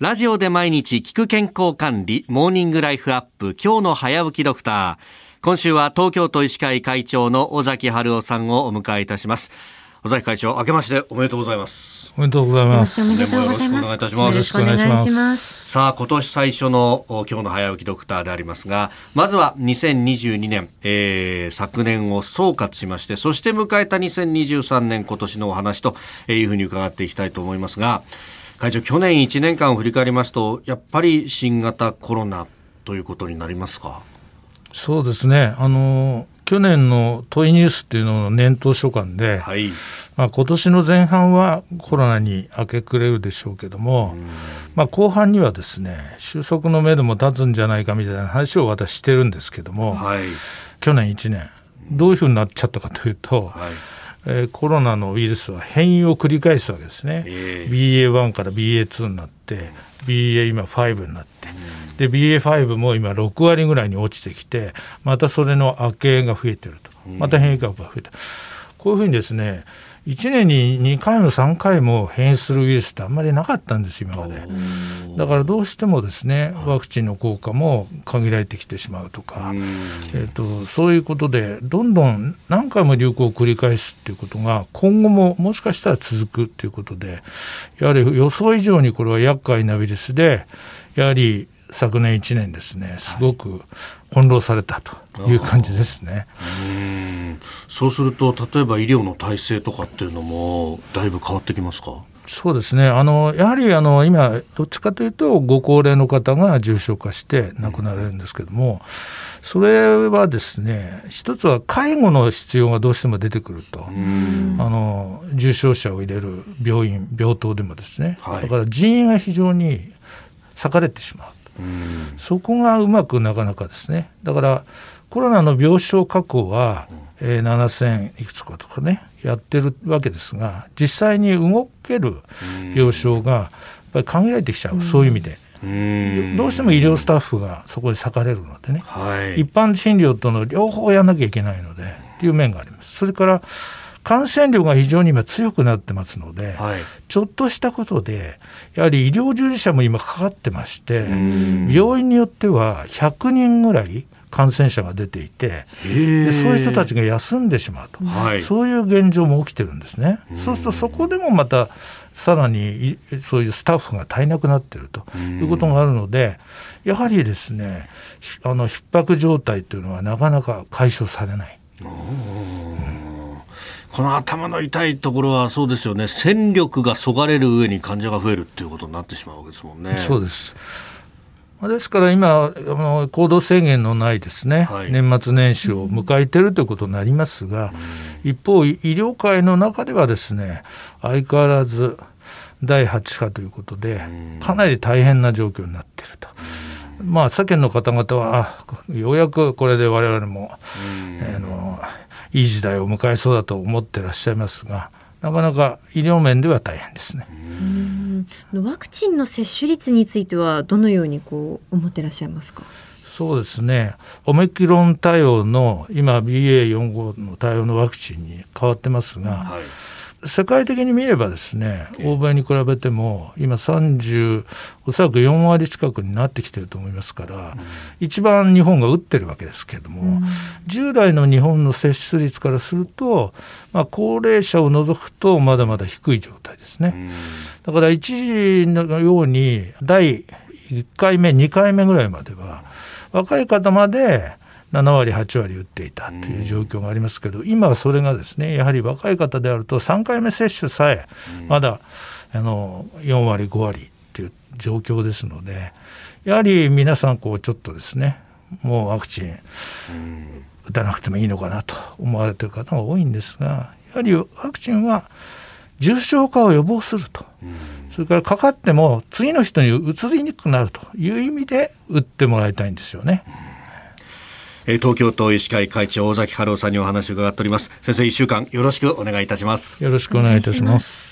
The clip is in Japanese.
ラジオで毎日聞く健康管理、モーニングライフアップ、今日の早起きドクター。今週は東京都医師会会長の尾崎春夫さんをお迎えいたします。尾崎会長、明けましておめでとうございます。おめでとうございます。おめでとうございます。よろしくお願いいたします。よろしくお願いします。さあ、今年最初の今日の早起きドクターでありますが、まずは2022年、えー、昨年を総括しまして、そして迎えた2023年今年のお話というふうに伺っていきたいと思いますが、会長、去年1年間を振り返りますと、やっぱり新型コロナということになりますか？そうですね。あの、去年のトイニュースっていうのの年頭書簡で、はい、まあ、今年の前半はコロナに明け暮れるでしょうけども、まあ、後半にはですね収束の目でも立つんじゃないかみたいな話を私してるんですけども、はい、去年1年どういうふうになっちゃったかというと、はいえー、コロナのウイルスは変異を繰り返すわけですね、えー、BA.1 から BA.2 になって BA 今5になって、うん、で BA.5 も今6割ぐらいに落ちてきてまたそれの悪影が増えてると。また変異株が増えてる、こういうふうにですね1年に2回も3回も変異するウイルスってあんまりなかったんです今まで。だからどうしてもですねワクチンの効果も限られてきてしまうとか、えーと、そういうことでどんどん何回も流行を繰り返すっていうことが今後ももしかしたら続くっていうことでやはり予想以上にこれは厄介なウイルスでやはり昨年1年ですねすごく翻弄されたという感じですね。そうすると例えば医療の体制とかっていうのもだいぶ変わってきますか？そうですね。あのやはりあの今どっちかというとご高齢の方が重症化して亡くなれるんですけども、それはですね一つは介護の必要がどうしても出てくると。あの重症者を入れる病院病棟でもですね、はい、だから人員が非常に割かれてしまう。そこがうまくなかなかですね。だからコロナの病床確保は、えー、7000いくつかとかねやってるわけですが実際に動ける病床がやっぱり限られてきちゃう、そういう意味で。どうしても医療スタッフがそこで割かれるのでね、はい、一般診療との両方やらなきゃいけないのでっていう面があります。それから感染力が非常に今強くなってますので、はい、ちょっとしたことで、やはり医療従事者も今かかってまして、病院によっては100人ぐらい感染者が出ていてでそういう人たちが休んでしまうと、はい、そういう現状も起きてるんですね。そうするとそこでもまたさらにそういうスタッフが足りなくなっているということがあるのでやはりですねあの逼迫状態というのはなかなか解消されない。この頭の痛いところはそうですよね。戦力がそがれる上に患者が増えるっていうことになってしまうわけですもんね。そうですですから今、あの行動制限のないですね、はい、年末年始を迎えているということになりますが、うん、一方、医療界の中ではですね相変わらず第8波ということで、かなり大変な状況になっていると。まあ、世間の方々は、ようやくこれで我々も、あのいい時代を迎えそうだと思ってらっしゃいますがなかなか医療面では大変ですね。ワクチンの接種率についてはどのようにこう思ってらっしゃいますか？そうですね。オメクロン対応の今 BA.45 の対応のワクチンに変わってますが、はい世界的に見ればですね欧米に比べても今30おそらく4割近くになってきてると思いますから、うん、一番日本が打ってるわけですけれども、うん、従来の日本の接種率からすると、まあ、高齢者を除くとまだまだ低い状態ですね。うん、だから一時のように第1回目2回目ぐらいまでは若い方まで7割、8割打っていたという状況がありますけど、今はそれがですねやはり若い方であると、3回目接種さえまだあの4割、5割っていう状況ですので、やはり皆さん、こうちょっとですね、もうワクチン打たなくてもいいのかなと思われている方が多いんですが、やはりワクチンは重症化を予防すると、それからかかっても次の人にうつりにくくなるという意味で打ってもらいたいんですよね。東京都医師会会長尾崎春夫さんにお話を伺っております。先生一週間よろしくお願いいたします。よろしくお願いいたします。